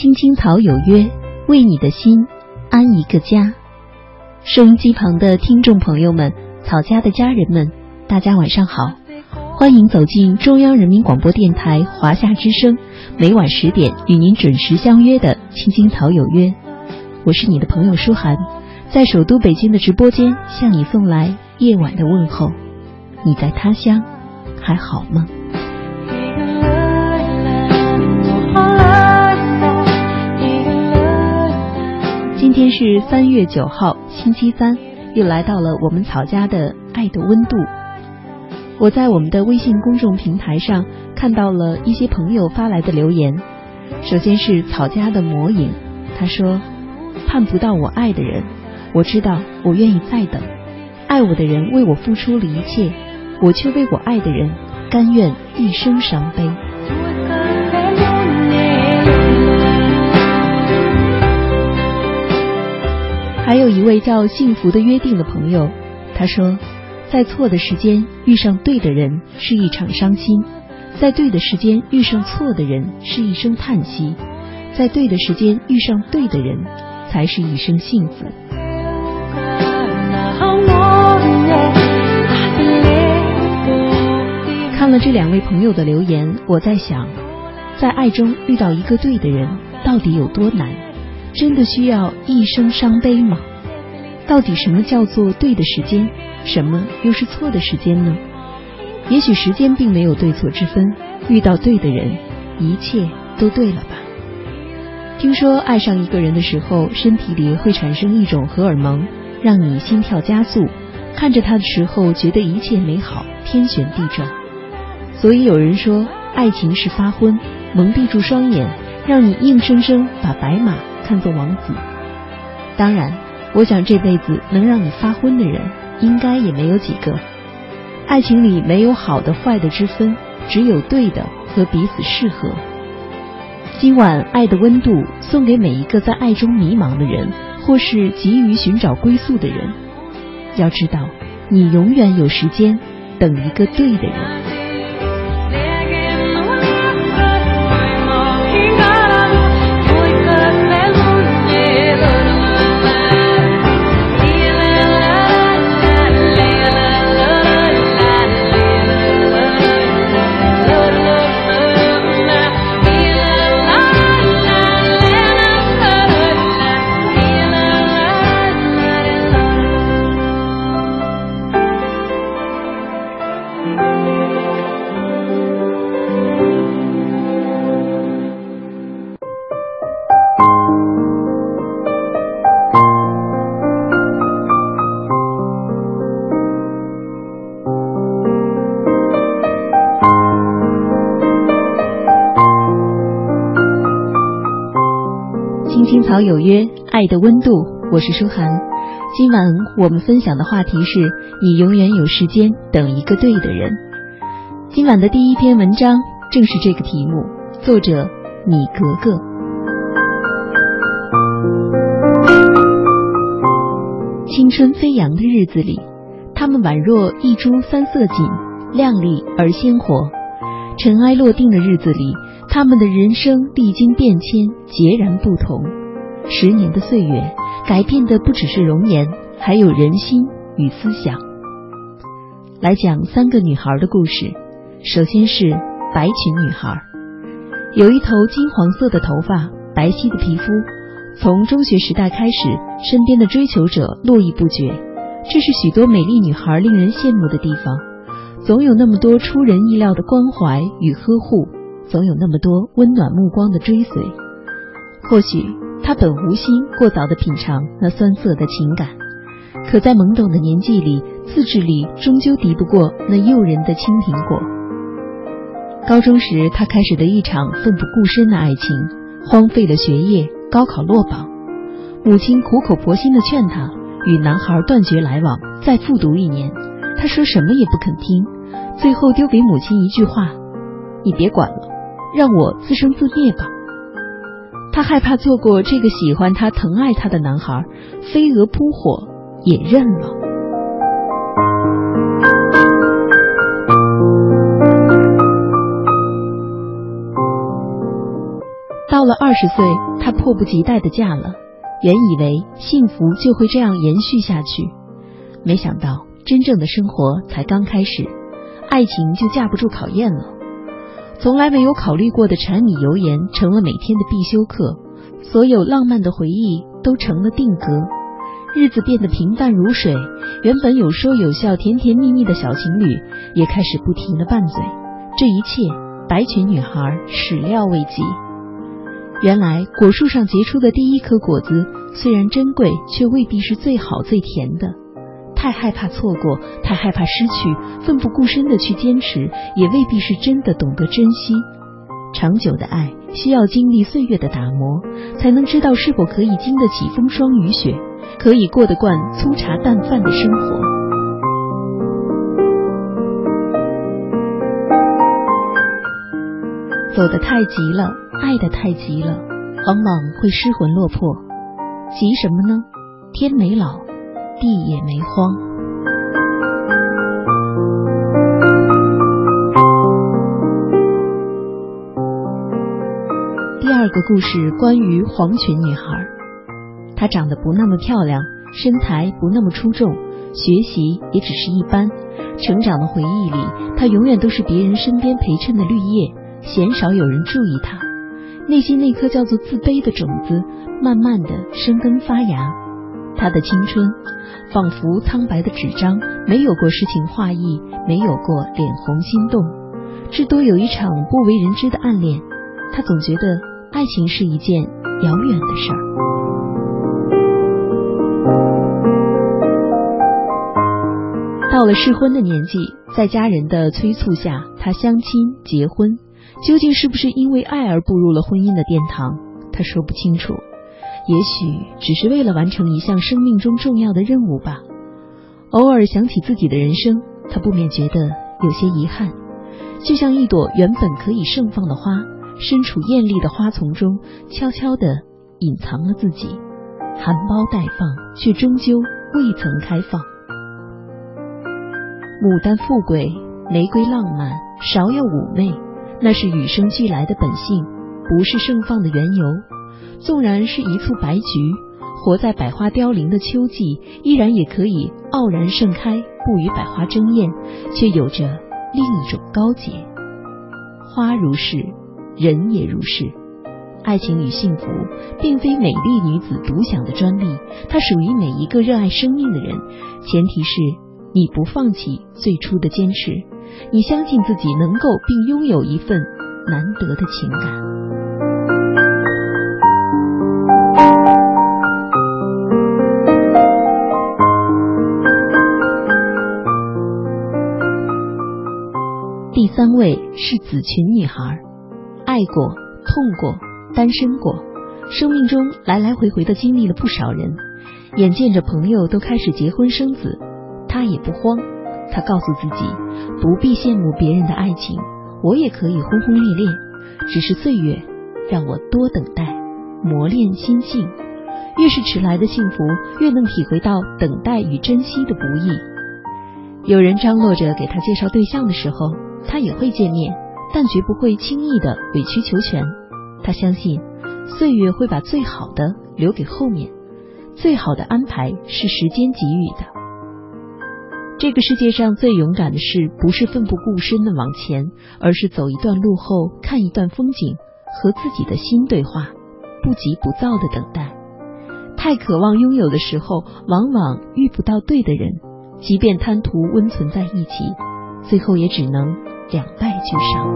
青青草有约，为你的心安一个家。收音机旁的听众朋友们，草家的家人们，大家晚上好，欢迎走进中央人民广播电台华夏之声，每晚十点与您准时相约的青青草有约。我是你的朋友舒涵，在首都北京的直播间向你送来夜晚的问候。你在他乡还好吗？今天是三月九号，星期三，又来到了我们草家的爱的温度。我在我们的微信公众平台上看到了一些朋友发来的留言。首先是草家的魔影，他说：“盼不到我爱的人，我知道我愿意再等。爱我的人为我付出了一切，我却为我爱的人甘愿一生伤悲。”还有一位叫“幸福的约定”的朋友，他说，在错的时间遇上对的人是一场伤心，在对的时间遇上错的人是一声叹息，在对的时间遇上对的人才是一生幸福。看了这两位朋友的留言，我在想，在爱中遇到一个对的人到底有多难？真的需要一生伤悲吗？到底什么叫做对的时间，什么又是错的时间呢？也许时间并没有对错之分，遇到对的人，一切都对了吧？听说爱上一个人的时候，身体里会产生一种荷尔蒙，让你心跳加速，看着他的时候觉得一切美好，天旋地转。所以有人说，爱情是发昏，蒙蔽住双眼，让你硬生生把白马。看作王子，当然，我想这辈子能让你发昏的人，应该也没有几个。爱情里没有好的坏的之分，只有对的和彼此适合。今晚爱的温度送给每一个在爱中迷茫的人，或是急于寻找归宿的人。要知道，你永远有时间等一个对的人。草有约，爱的温度，我是舒涵。今晚我们分享的话题是你永远有时间等一个对的人。今晚的第一篇文章正是这个题目，作者米格格。青春飞扬的日子里，他们宛若一株三色堇，亮丽而鲜活；尘埃落定的日子里，他们的人生历经变迁，截然不同。十年的岁月，改变的不只是容颜，还有人心与思想。来讲三个女孩的故事。首先是白裙女孩，有一头金黄色的头发，白皙的皮肤。从中学时代开始，身边的追求者络绎不绝。这是许多美丽女孩令人羡慕的地方，总有那么多出人意料的关怀与呵护，总有那么多温暖目光的追随。或许。他本无心过早的品尝那酸涩的情感，可在懵懂的年纪里，自制力终究敌不过那诱人的青苹果。高中时，他开始的一场奋不顾身的爱情，荒废了学业，高考落榜，母亲苦口婆心的劝他与男孩断绝来往，再复读一年。他说什么也不肯听，最后丢给母亲一句话：“你别管了，让我自生自灭吧。”他害怕错过这个喜欢他、疼爱他的男孩，飞蛾扑火也认了。到了二十岁，她迫不及待的嫁了，原以为幸福就会这样延续下去，没想到真正的生活才刚开始，爱情就架不住考验了。从来没有考虑过的柴米油盐成了每天的必修课，所有浪漫的回忆都成了定格，日子变得平淡如水。原本有说有笑、甜甜蜜蜜的小情侣，也开始不停的拌嘴。这一切，白裙女孩始料未及。原来果树上结出的第一颗果子，虽然珍贵，却未必是最好最甜的。太害怕错过，太害怕失去，奋不顾身的去坚持，也未必是真的懂得珍惜。长久的爱需要经历岁月的打磨，才能知道是否可以经得起风霜雨雪，可以过得惯粗茶淡饭的生活。走得太急了，爱得太急了，往往会失魂落魄。急什么呢？天没老。地也没荒。第二个故事关于黄裙女孩，她长得不那么漂亮，身材不那么出众，学习也只是一般。成长的回忆里，她永远都是别人身边陪衬的绿叶，鲜少有人注意她。内心那颗叫做自卑的种子，慢慢的生根发芽。他的青春仿佛苍白的纸张，没有过诗情画意，没有过脸红心动，至多有一场不为人知的暗恋。他总觉得爱情是一件遥远的事儿。到了适婚的年纪，在家人的催促下，他相亲结婚。究竟是不是因为爱而步入了婚姻的殿堂？他说不清楚。也许只是为了完成一项生命中重要的任务吧。偶尔想起自己的人生，他不免觉得有些遗憾，就像一朵原本可以盛放的花，身处艳丽的花丛中，悄悄地隐藏了自己，含苞待放，却终究未曾开放。牡丹富贵，玫瑰浪漫，芍药妩媚，那是与生俱来的本性，不是盛放的缘由。纵然是一簇白菊，活在百花凋零的秋季，依然也可以傲然盛开，不与百花争艳，却有着另一种高洁。花如是，人也如是。爱情与幸福，并非美丽女子独享的专利，它属于每一个热爱生命的人。前提是你不放弃最初的坚持，你相信自己能够并拥有一份难得的情感。第三位是紫裙女孩，爱过、痛过、单身过，生命中来来回回的经历了不少人，眼见着朋友都开始结婚生子，她也不慌。她告诉自己，不必羡慕别人的爱情，我也可以轰轰烈烈，只是岁月让我多等待，磨练心性。越是迟来的幸福，越能体会到等待与珍惜的不易。有人张罗着给他介绍对象的时候。他也会见面，但绝不会轻易的委曲求全。他相信岁月会把最好的留给后面，最好的安排是时间给予的。这个世界上最勇敢的事，不是奋不顾身的往前，而是走一段路后看一段风景，和自己的心对话，不急不躁的等待。太渴望拥有的时候，往往遇不到对的人，即便贪图温存在一起，最后也只能。两败俱伤。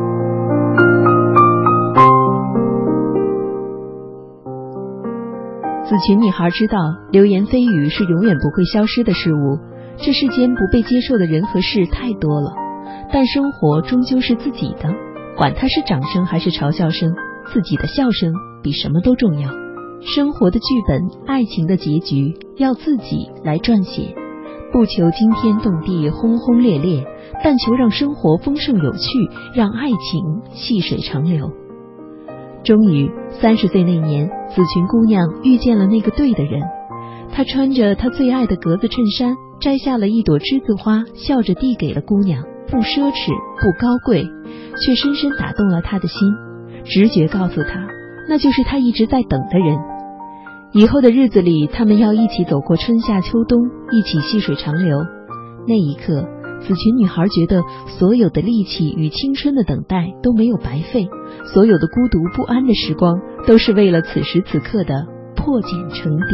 紫裙女孩知道流言蜚语是永远不会消失的事物，这世间不被接受的人和事太多了，但生活终究是自己的，管它是掌声还是嘲笑声，自己的笑声比什么都重要。生活的剧本，爱情的结局，要自己来撰写，不求惊天动地、轰轰烈烈。但求让生活丰盛有趣，让爱情细水长流。终于，三十岁那年，紫裙姑娘遇见了那个对的人。她穿着她最爱的格子衬衫，摘下了一朵栀子花，笑着递给了姑娘。不奢侈，不高贵，却深深打动了她的心。直觉告诉他，那就是他一直在等的人。以后的日子里，他们要一起走过春夏秋冬，一起细水长流。那一刻，紫裙女孩觉得所有的力气与青春的等待都没有白费，所有的孤独不安的时光都是为了此时此刻的破茧成蝶。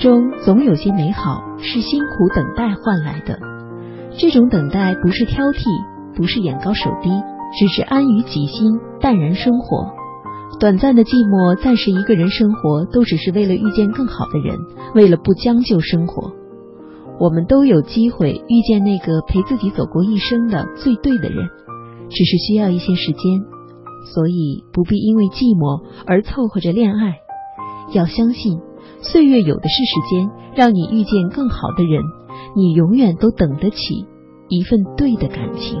中总有些美好是辛苦等待换来的，这种等待不是挑剔，不是眼高手低，只是安于己心，淡然生活。短暂的寂寞，暂时一个人生活，都只是为了遇见更好的人，为了不将就生活。我们都有机会遇见那个陪自己走过一生的最对的人，只是需要一些时间，所以不必因为寂寞而凑合着恋爱，要相信。岁月有的是时间，让你遇见更好的人，你永远都等得起一份对的感情。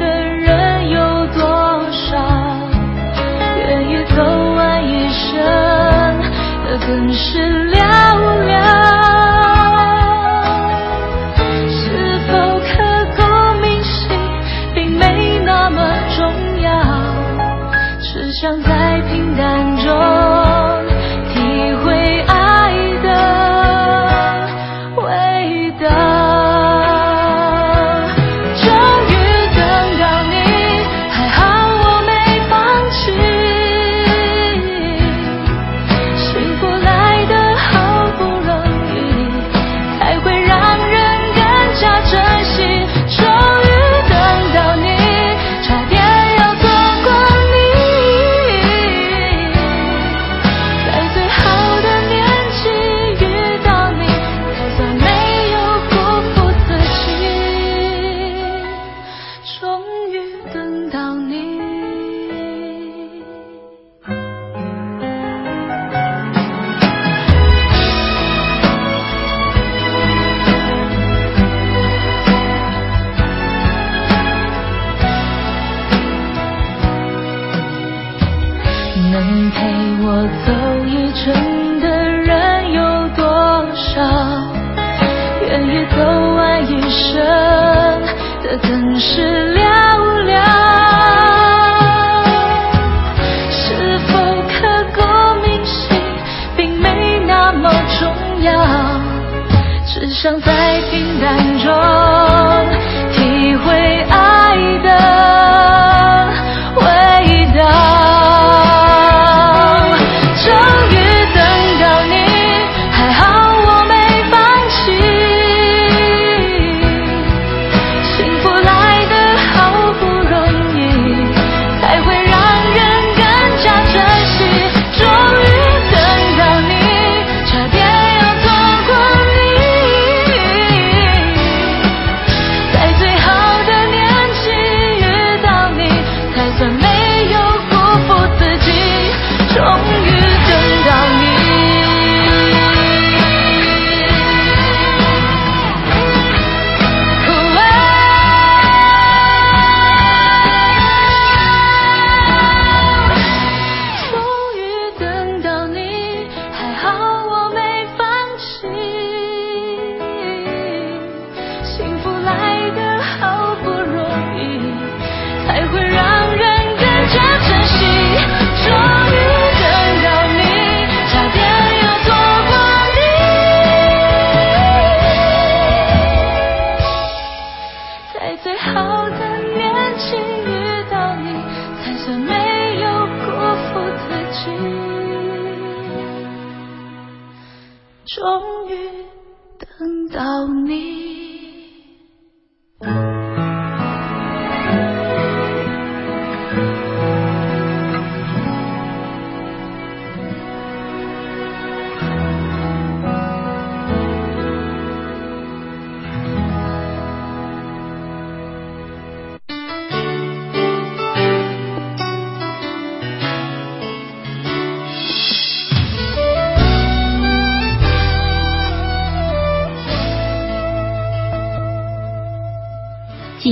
更是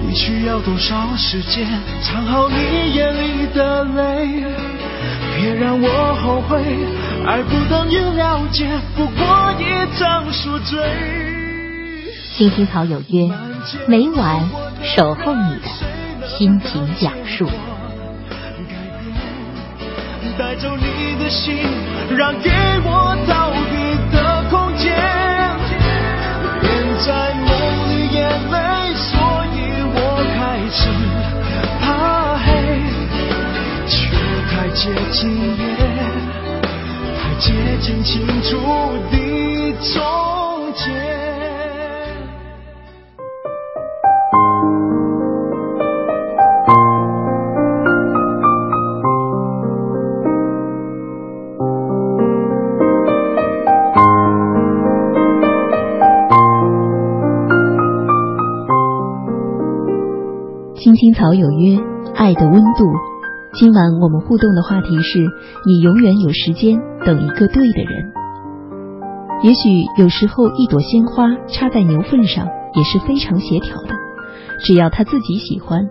你需要多少时间藏好你眼里的泪？别让我后悔，爱不等于了解，不过一场宿醉。青青草有约，每晚守候你的心情讲述。带走你的心，让给我逃避的空间。只怕黑，却太接近夜，太接近清楚的终结。青草有约，爱的温度。今晚我们互动的话题是：你永远有时间等一个对的人。也许有时候一朵鲜花插在牛粪上也是非常协调的，只要他自己喜欢。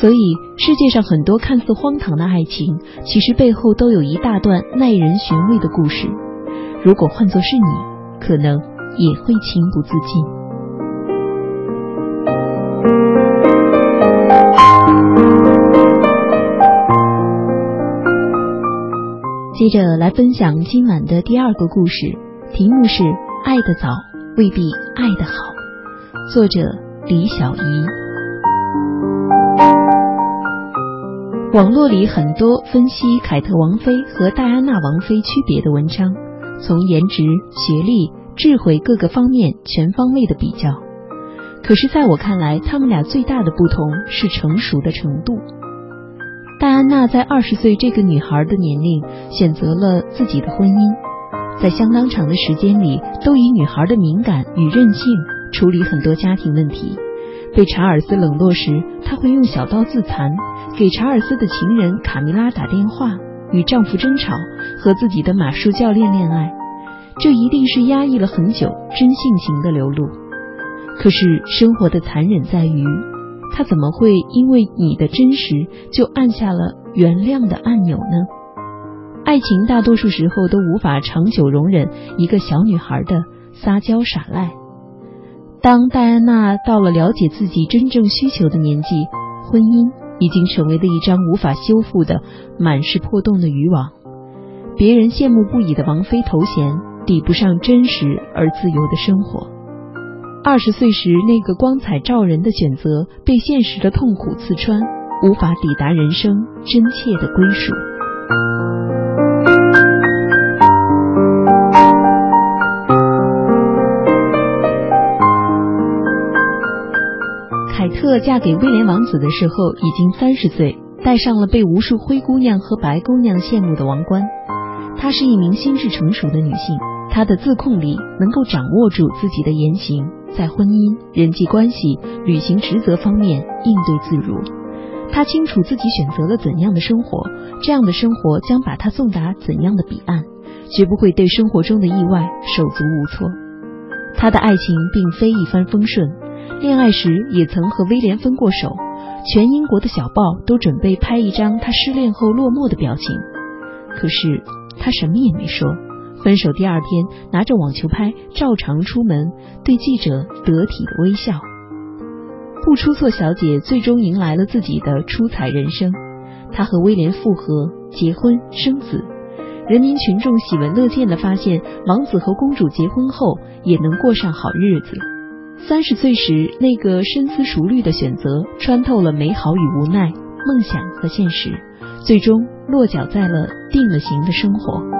所以世界上很多看似荒唐的爱情，其实背后都有一大段耐人寻味的故事。如果换作是你，可能也会情不自禁。接着来分享今晚的第二个故事，题目是“爱得早未必爱得好”，作者李小怡。网络里很多分析凯特王妃和戴安娜王妃区别的文章，从颜值、学历、智慧各个方面全方位的比较。可是，在我看来，他们俩最大的不同是成熟的程度。戴安娜在二十岁这个女孩的年龄选择了自己的婚姻，在相当长的时间里都以女孩的敏感与任性处理很多家庭问题。被查尔斯冷落时，她会用小刀自残；给查尔斯的情人卡米拉打电话，与丈夫争吵，和自己的马术教练恋爱。这一定是压抑了很久真性情的流露。可是生活的残忍在于。他怎么会因为你的真实就按下了原谅的按钮呢？爱情大多数时候都无法长久容忍一个小女孩的撒娇耍赖。当戴安娜到了了解自己真正需求的年纪，婚姻已经成为了一张无法修复的满是破洞的渔网。别人羡慕不已的王妃头衔，抵不上真实而自由的生活。二十岁时，那个光彩照人的选择被现实的痛苦刺穿，无法抵达人生真切的归属。凯特嫁给威廉王子的时候已经三十岁，戴上了被无数灰姑娘和白姑娘羡慕的王冠。她是一名心智成熟的女性，她的自控力能够掌握住自己的言行。在婚姻、人际关系、履行职责方面应对自如，他清楚自己选择了怎样的生活，这样的生活将把他送达怎样的彼岸，绝不会对生活中的意外手足无措。他的爱情并非一帆风顺，恋爱时也曾和威廉分过手，全英国的小报都准备拍一张他失恋后落寞的表情，可是他什么也没说，分手第二天，拿着网球拍照常出门，对记者得体的微笑。不出错小姐最终迎来了自己的出彩人生，她和威廉复合、结婚、生子。人民群众喜闻乐见的发现，王子和公主结婚后也能过上好日子。三十岁时，那个深思熟虑的选择，穿透了美好与无奈、梦想和现实，最终落脚在了定了型的生活。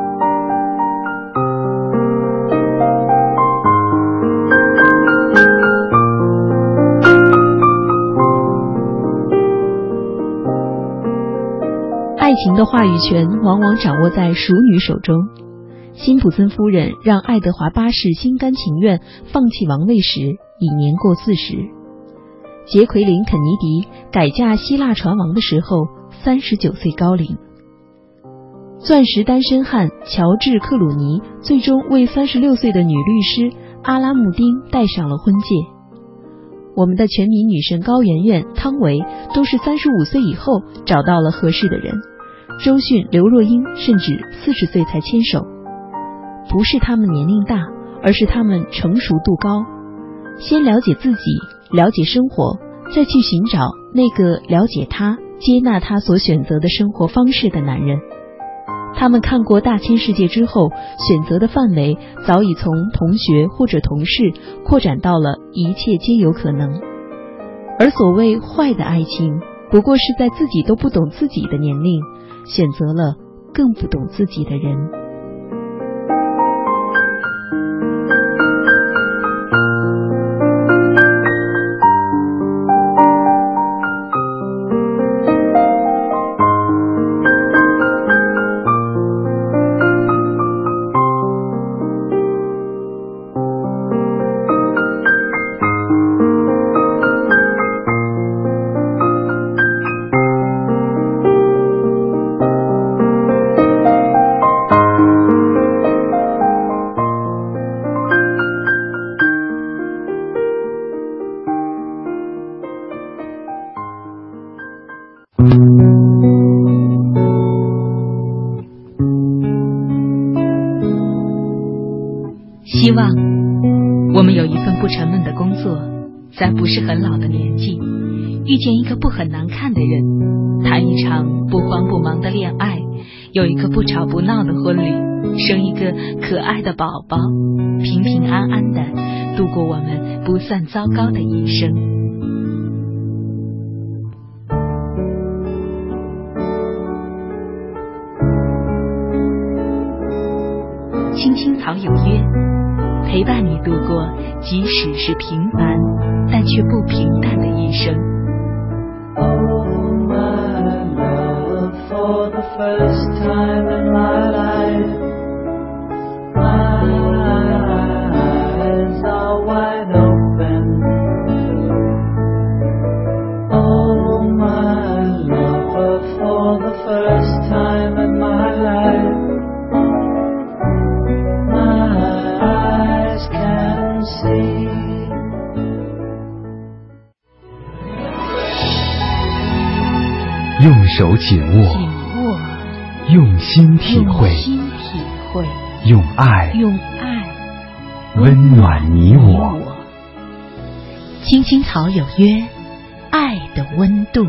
爱情的话语权往往掌握在熟女手中。辛普森夫人让爱德华八世心甘情愿放弃王位时已年过四十，杰奎琳肯尼迪改嫁希腊船王的时候三十九岁高龄。钻石单身汉乔治克鲁尼最终为三十六岁的女律师阿拉姆丁戴上了婚戒。我们的全民女神高圆圆、汤唯都是三十五岁以后找到了合适的人。周迅、刘若英甚至四十岁才牵手，不是他们年龄大，而是他们成熟度高。先了解自己，了解生活，再去寻找那个了解他、接纳他所选择的生活方式的男人。他们看过大千世界之后，选择的范围早已从同学或者同事扩展到了一切皆有可能。而所谓坏的爱情，不过是在自己都不懂自己的年龄。选择了更不懂自己的人。算糟糕的一生。青青草有约，陪伴你度过，即使是平凡。但却不平淡的一生。for the first 用爱温暖你我。青青草有约，爱的温度。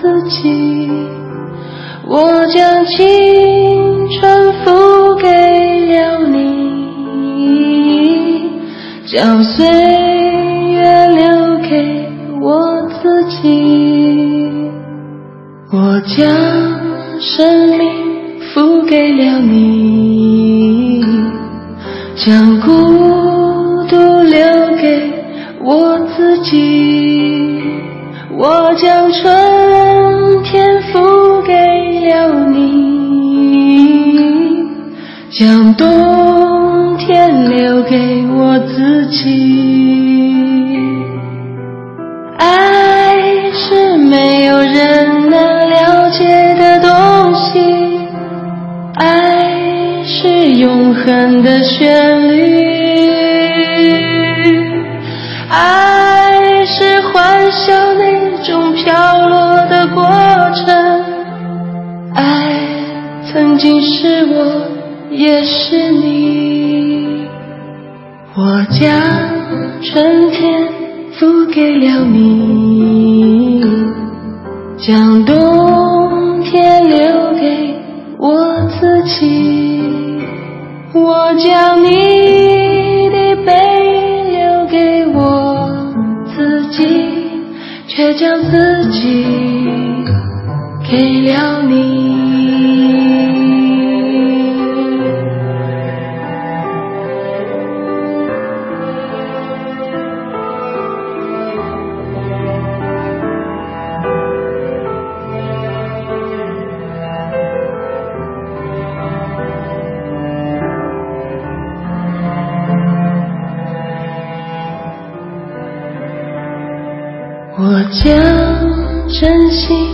自己我将青春付给了你将岁月留给我自己我将生命付给了你。将孤独留给我自己我将春将冬天留给我自己。爱是没有人能了解的东西，爱是永恒的旋律。爱是欢笑那种飘落的过程，爱曾经是我，也是你。我将春天付给了你，将冬天留给我自己。我将你的背影留。给我自己，却将自己给了你。真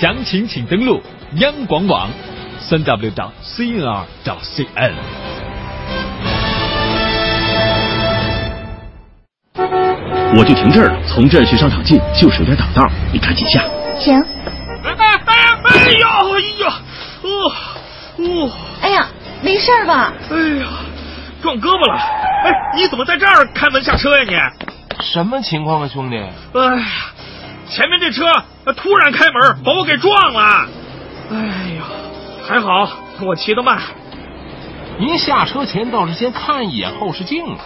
详情请登录。央广网，三 w 到 cnr 到 cn。我就停这儿了，从这儿去商场近，就是有点挡道，你赶紧下。行。哎哎哎呀！哎呀！哦哦！哎呀，没事吧？哎呀，撞胳膊了！哎，你怎么在这儿开门下车呀？你什么情况啊，兄弟？哎呀，前面这车突然开门，把我给撞了。哎呀，还好我骑得慢。您下车前倒是先看一眼后视镜啊。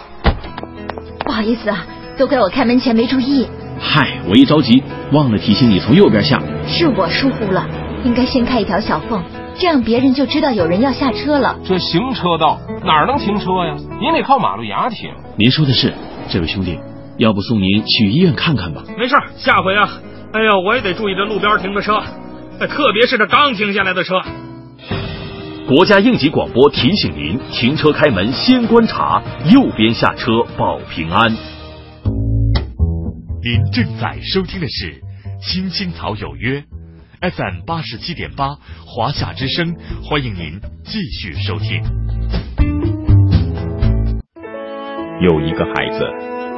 不好意思啊，都怪我开门前没注意。嗨，我一着急忘了提醒你从右边下。是我疏忽了，应该先开一条小缝，这样别人就知道有人要下车了。这行车道哪能停车呀？您得靠马路牙停。您说的是，这位兄弟，要不送您去医院看看吧？没事，下回啊，哎呀，我也得注意这路边停的车。特别是这刚停下来的车，国家应急广播提醒您：停车开门先观察，右边下车保平安。您正在收听的是《青青草有约》FM 八十七点八，华夏之声，欢迎您继续收听。有一个孩子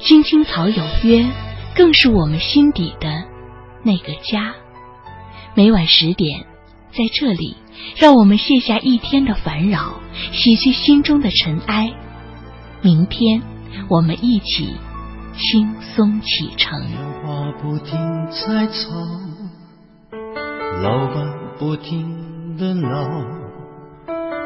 青青草有约，更是我们心底的那个家。每晚十点。在这里，让我们卸下一天的烦扰，洗去心中的尘埃。明天，我们一起轻松启程。话不停在吵，老板不停的闹，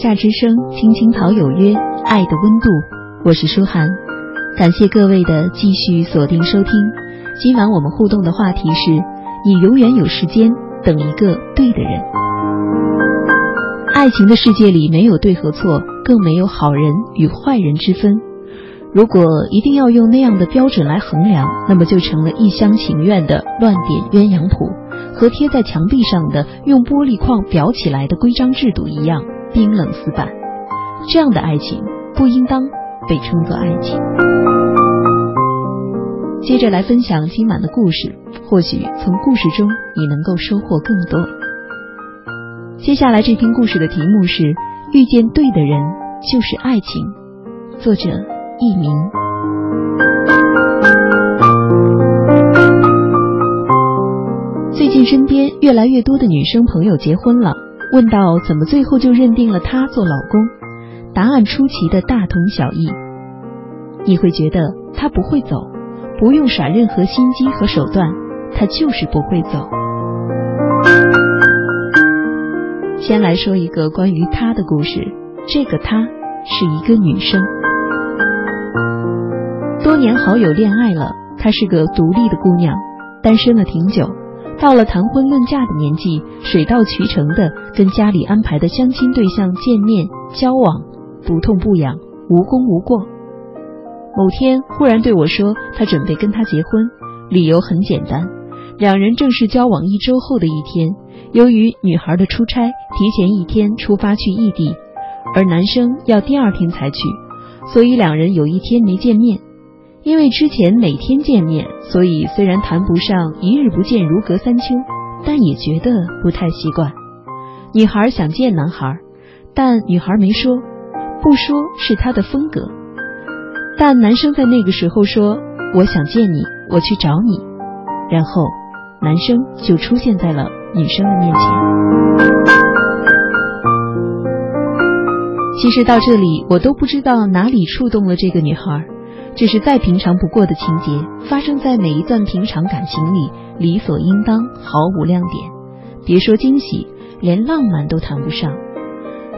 夏之声，青青草有约，爱的温度。我是舒涵，感谢各位的继续锁定收听。今晚我们互动的话题是：你永远有时间等一个对的人。爱情的世界里没有对和错，更没有好人与坏人之分。如果一定要用那样的标准来衡量，那么就成了一厢情愿的乱点鸳鸯谱，和贴在墙壁上的用玻璃框裱起来的规章制度一样。冰冷死板，这样的爱情不应当被称作爱情。接着来分享今晚的故事，或许从故事中你能够收获更多。接下来这篇故事的题目是《遇见对的人就是爱情》，作者佚名。最近身边越来越多的女生朋友结婚了。问到怎么最后就认定了他做老公？答案出奇的大同小异。你会觉得他不会走，不用耍任何心机和手段，他就是不会走。先来说一个关于他的故事。这个他是一个女生，多年好友恋爱了，她是个独立的姑娘，单身了挺久。到了谈婚论嫁的年纪，水到渠成的跟家里安排的相亲对象见面交往，不痛不痒，无功无过。某天忽然对我说，他准备跟他结婚，理由很简单，两人正式交往一周后的一天，由于女孩的出差提前一天出发去异地，而男生要第二天才去，所以两人有一天没见面。因为之前每天见面，所以虽然谈不上一日不见如隔三秋，但也觉得不太习惯。女孩想见男孩，但女孩没说，不说是她的风格。但男生在那个时候说：“我想见你，我去找你。”然后男生就出现在了女生的面前。其实到这里，我都不知道哪里触动了这个女孩。这是再平常不过的情节，发生在每一段平常感情里，理所应当，毫无亮点。别说惊喜，连浪漫都谈不上。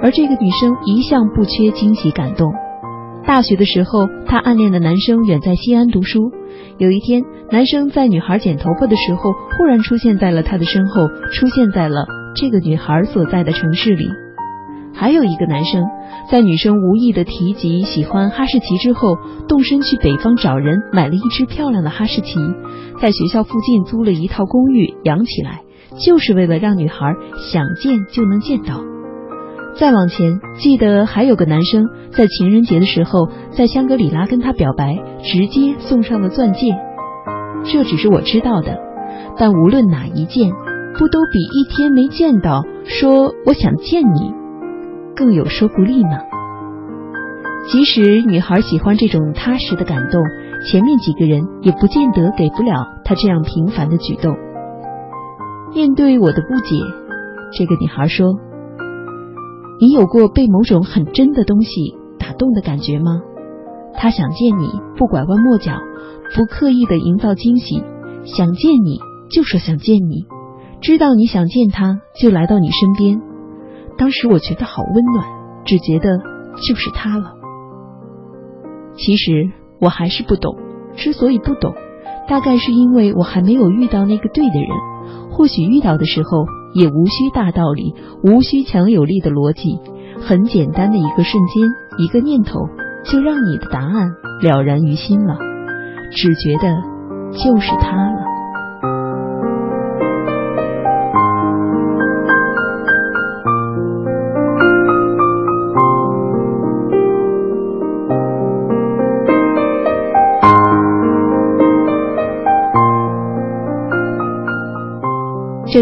而这个女生一向不缺惊喜感动。大学的时候，她暗恋的男生远在西安读书。有一天，男生在女孩剪头发的时候，忽然出现在了她的身后，出现在了这个女孩所在的城市里。还有一个男生，在女生无意的提及喜欢哈士奇之后，动身去北方找人买了一只漂亮的哈士奇，在学校附近租了一套公寓养起来，就是为了让女孩想见就能见到。再往前，记得还有个男生在情人节的时候，在香格里拉跟她表白，直接送上了钻戒。这只是我知道的，但无论哪一件，不都比一天没见到说我想见你更有说服力吗？即使女孩喜欢这种踏实的感动，前面几个人也不见得给不了她这样平凡的举动。面对我的不解，这个女孩说。你有过被某种很真的东西打动的感觉吗？他想见你，不拐弯抹角，不刻意的营造惊喜，想见你就说想见你，知道你想见他，就来到你身边。当时我觉得好温暖，只觉得就是他了。其实我还是不懂，之所以不懂，大概是因为我还没有遇到那个对的人，或许遇到的时候。也无需大道理，无需强有力的逻辑，很简单的一个瞬间，一个念头，就让你的答案了然于心了，只觉得就是他了。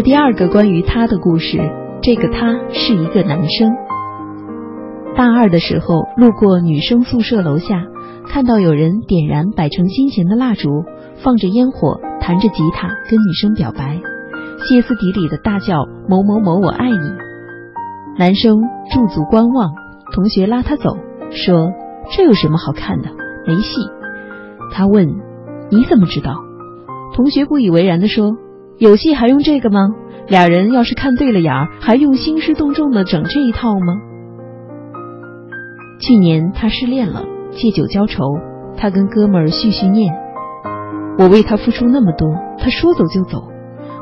第二个关于他的故事，这个他是一个男生。大二的时候，路过女生宿舍楼下，看到有人点燃摆成心形的蜡烛，放着烟火，弹着吉他，跟女生表白，歇斯底里的大叫“某某某，我爱你”。男生驻足观望，同学拉他走，说：“这有什么好看的？没戏。”他问：“你怎么知道？”同学不以为然的说。有戏还用这个吗？俩人要是看对了眼儿，还用兴师动众的整这一套吗？去年他失恋了，借酒浇愁，他跟哥们儿叙叙念。我为他付出那么多，他说走就走，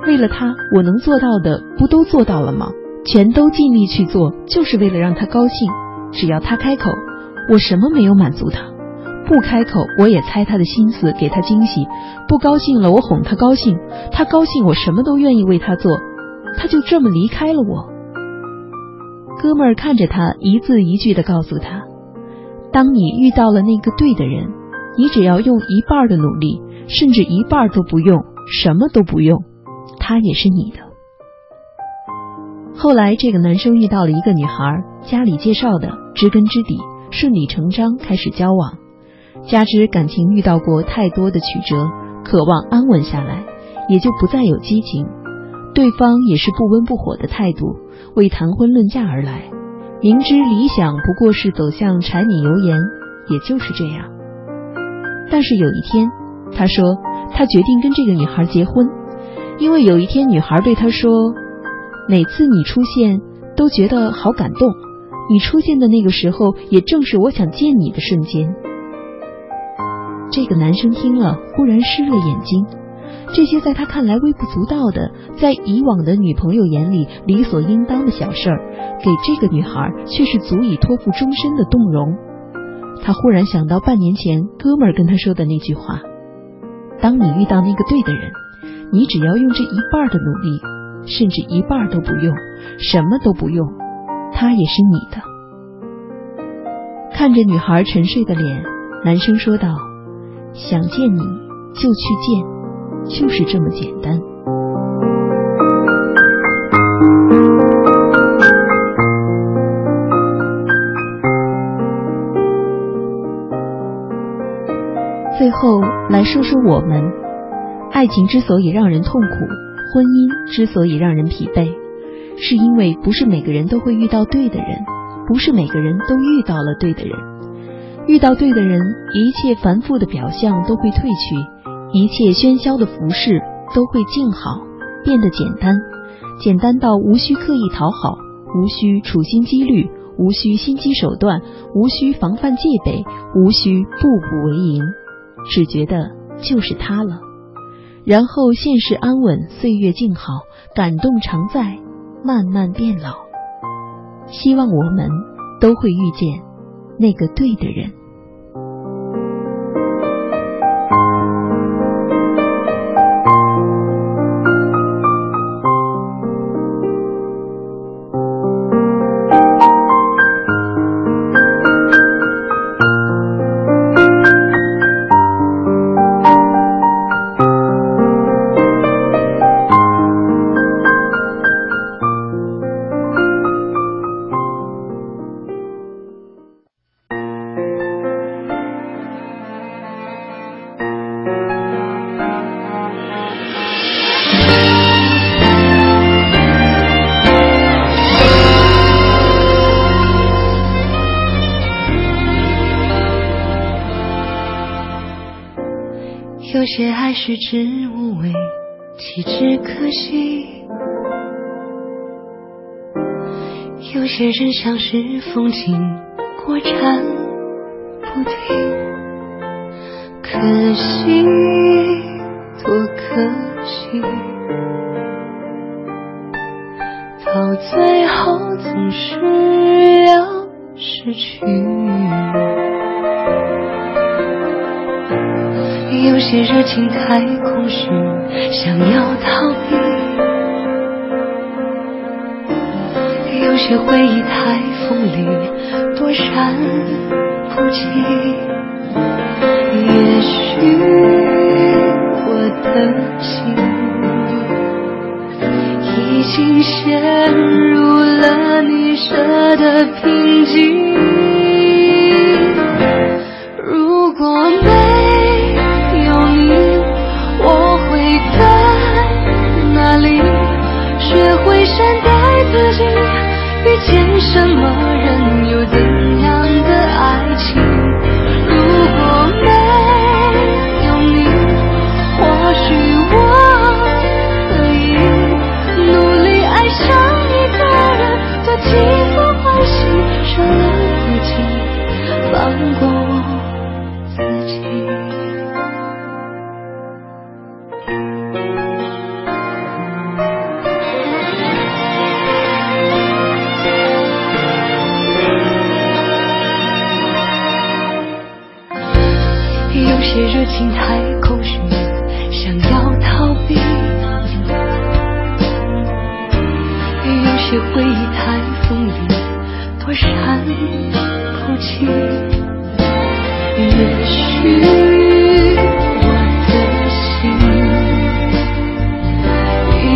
为了他，我能做到的不都做到了吗？全都尽力去做，就是为了让他高兴。只要他开口，我什么没有满足他。不开口，我也猜他的心思，给他惊喜。不高兴了，我哄他高兴。他高兴，我什么都愿意为他做。他就这么离开了我。哥们儿看着他，一字一句的告诉他：当你遇到了那个对的人，你只要用一半的努力，甚至一半都不用，什么都不用，他也是你的。后来，这个男生遇到了一个女孩，家里介绍的，知根知底，顺理成章开始交往。加之感情遇到过太多的曲折，渴望安稳下来，也就不再有激情。对方也是不温不火的态度，为谈婚论嫁而来。明知理想不过是走向柴米油盐，也就是这样。但是有一天，他说他决定跟这个女孩结婚，因为有一天女孩对他说：“每次你出现都觉得好感动，你出现的那个时候，也正是我想见你的瞬间。”这个男生听了，忽然湿了眼睛。这些在他看来微不足道的，在以往的女朋友眼里理所应当的小事儿，给这个女孩却是足以托付终身的动容。他忽然想到半年前哥们儿跟他说的那句话：“当你遇到那个对的人，你只要用这一半的努力，甚至一半都不用，什么都不用，他也是你的。”看着女孩沉睡的脸，男生说道。想见你就去见，就是这么简单。最后来说说我们，爱情之所以让人痛苦，婚姻之所以让人疲惫，是因为不是每个人都会遇到对的人，不是每个人都遇到了对的人。遇到对的人，一切繁复的表象都会褪去，一切喧嚣的服饰都会静好，变得简单，简单到无需刻意讨好，无需处心积虑，无需心机手段，无需防范戒备，无需步步为营，只觉得就是他了。然后现实安稳，岁月静好，感动常在，慢慢变老。希望我们都会遇见那个对的人。像是风景，过站不停。可惜，多可惜，到最后总是要失去。有些热情太空虚，想要逃避；有些回忆太锋利，躲闪不及。也许我的心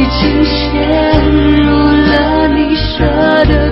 已经陷入了你设的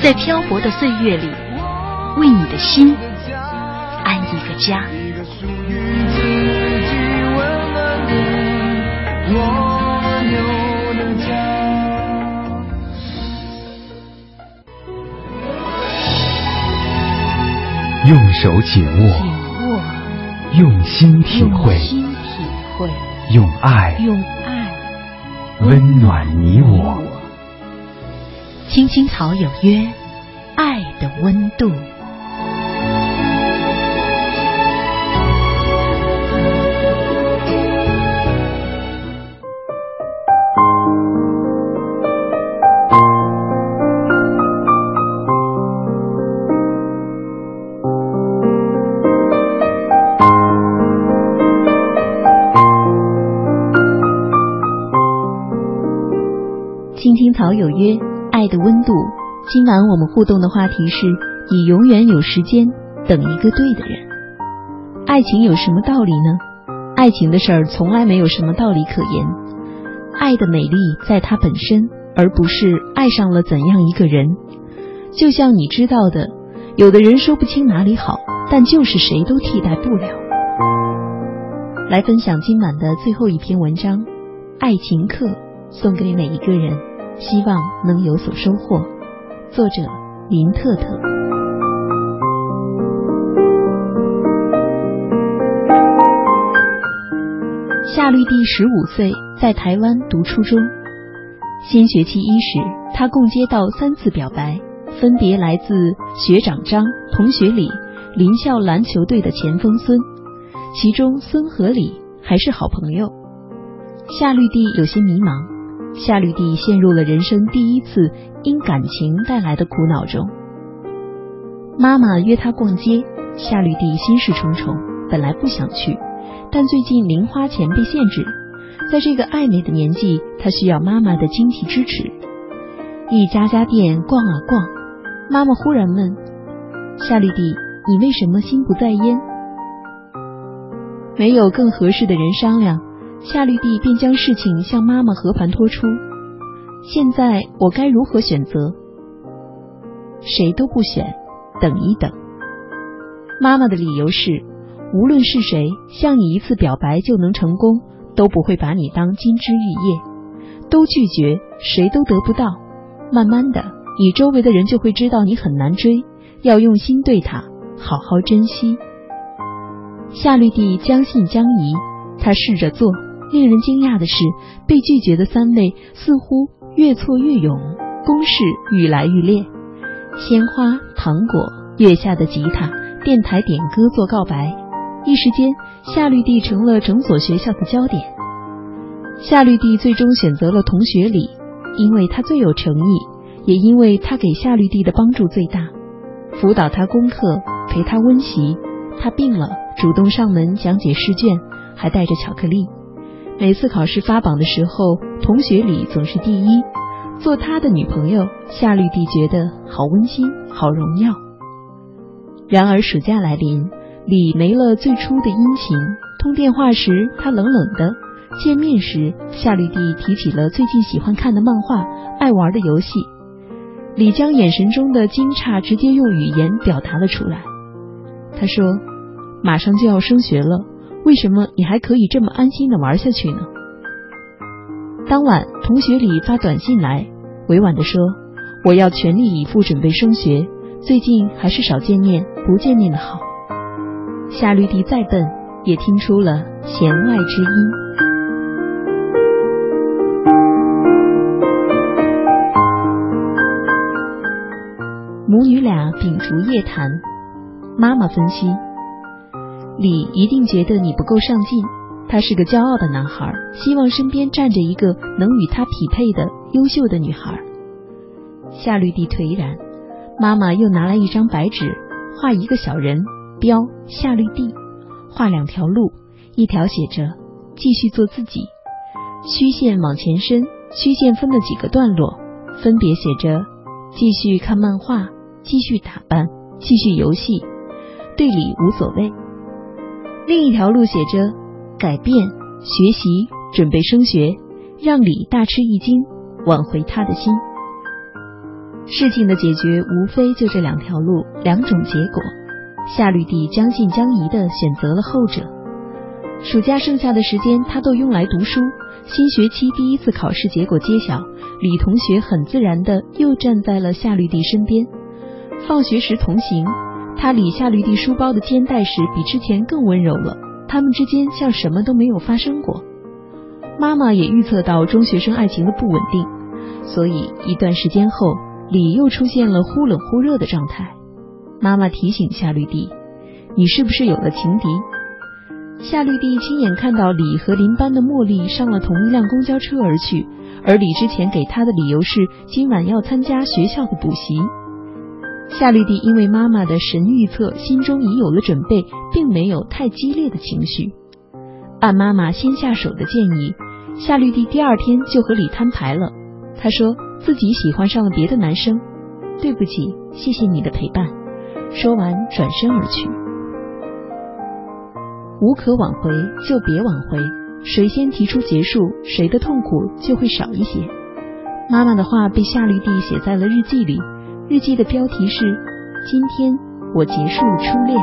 在漂泊的岁月里，为你的心安一个家。用手紧握，用心体会，用爱温暖你我。青青草有约，爱的温度。青青草有约。爱的温度。今晚我们互动的话题是：你永远有时间等一个对的人。爱情有什么道理呢？爱情的事儿从来没有什么道理可言。爱的美丽在它本身，而不是爱上了怎样一个人。就像你知道的，有的人说不清哪里好，但就是谁都替代不了。来分享今晚的最后一篇文章，《爱情课》，送给每一个人。希望能有所收获。作者林特特。夏绿蒂十五岁，在台湾读初中。新学期伊始，他共接到三次表白，分别来自学长张、同学李、林校篮球队的前锋孙。其中孙和李还是好朋友。夏绿蒂有些迷茫。夏绿蒂陷入了人生第一次因感情带来的苦恼中。妈妈约她逛街，夏绿蒂心事重重，本来不想去，但最近零花钱被限制，在这个爱美的年纪，她需要妈妈的经济支持。一家家店逛啊逛，妈妈忽然问夏绿蒂：“你为什么心不在焉？”没有更合适的人商量。夏绿蒂便将事情向妈妈和盘托出。现在我该如何选择？谁都不选，等一等。妈妈的理由是，无论是谁向你一次表白就能成功，都不会把你当金枝玉叶，都拒绝，谁都得不到。慢慢的，你周围的人就会知道你很难追，要用心对他，好好珍惜。夏绿蒂将信将疑，她试着做。令人惊讶的是，被拒绝的三位似乎越挫越勇，攻势愈来愈烈。鲜花、糖果、月下的吉他、电台点歌做告白，一时间，夏绿蒂成了整所学校的焦点。夏绿蒂最终选择了同学李，因为他最有诚意，也因为他给夏绿蒂的帮助最大，辅导他功课，陪他温习。他病了，主动上门讲解试卷，还带着巧克力。每次考试发榜的时候，同学里总是第一。做他的女朋友，夏绿蒂觉得好温馨，好荣耀。然而暑假来临，李没了最初的殷勤。通电话时，他冷冷的；见面时，夏绿蒂提起了最近喜欢看的漫画、爱玩的游戏。李将眼神中的惊诧直接用语言表达了出来。他说：“马上就要升学了。”为什么你还可以这么安心的玩下去呢？当晚，同学里发短信来，委婉的说：“我要全力以赴准备升学，最近还是少见面，不见面的好。夏绿蒂再笨，也听出了弦外之音。母女俩秉烛夜谈，妈妈分析：李一定觉得你不够上进，他是个骄傲的男孩，希望身边站着一个能与他匹配的优秀的女孩。夏绿蒂颓然，妈妈又拿来一张白纸，画一个小人，标夏绿蒂，画两条路，一条写着“继续做自己”，虚线往前伸，虚线分了几个段落，分别写着“继续看漫画，继续打扮，继续游戏，对李无所谓”。另一条路写着“改变，学习，准备升学”，让李大吃一惊，挽回他的心。事情的解决无非就这两条路，两种结果。夏绿蒂将信将疑的选择了后者。暑假剩下的时间，他都用来读书。新学期第一次考试结果揭晓，李同学很自然的又站在了夏绿蒂身边。放学时同行，他理夏绿蒂书包的肩带时，比之前更温柔了。他们之间像什么都没有发生过。妈妈也预测到中学生爱情的不稳定，所以一段时间后。李又出现了忽冷忽热的状态，妈妈提醒夏绿蒂：“你是不是有了情敌？”夏绿蒂亲眼看到李和邻班的茉莉上了同一辆公交车而去，而李之前给她的理由是今晚要参加学校的补习。夏绿蒂因为妈妈的神预测，心中已有了准备，并没有太激烈的情绪。按妈妈先下手的建议，夏绿蒂第二天就和李摊牌了。她说。自己喜欢上了别的男生，对不起，谢谢你的陪伴。说完，转身而去。无可挽回，就别挽回。谁先提出结束，谁的痛苦就会少一些。妈妈的话被夏绿蒂写在了日记里，日记的标题是：今天我结束了初恋。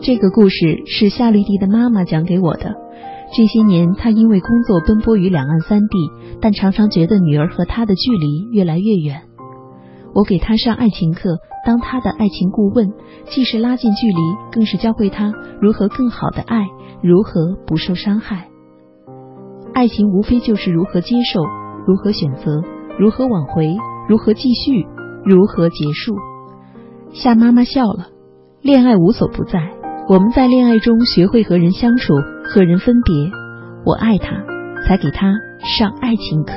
这个故事是夏绿蒂的妈妈讲给我的。这些年，她因为工作奔波于两岸三地，但常常觉得女儿和她的距离越来越远。我给她上爱情课，当她的爱情顾问，既是拉近距离，更是教会她如何更好的爱，如何不受伤害。爱情无非就是如何接受，如何选择，如何挽回，如何继续，如何结束。夏妈妈笑了，恋爱无所不在。我们在恋爱中学会和人相处，和人分别。我爱他，才给他上爱情课。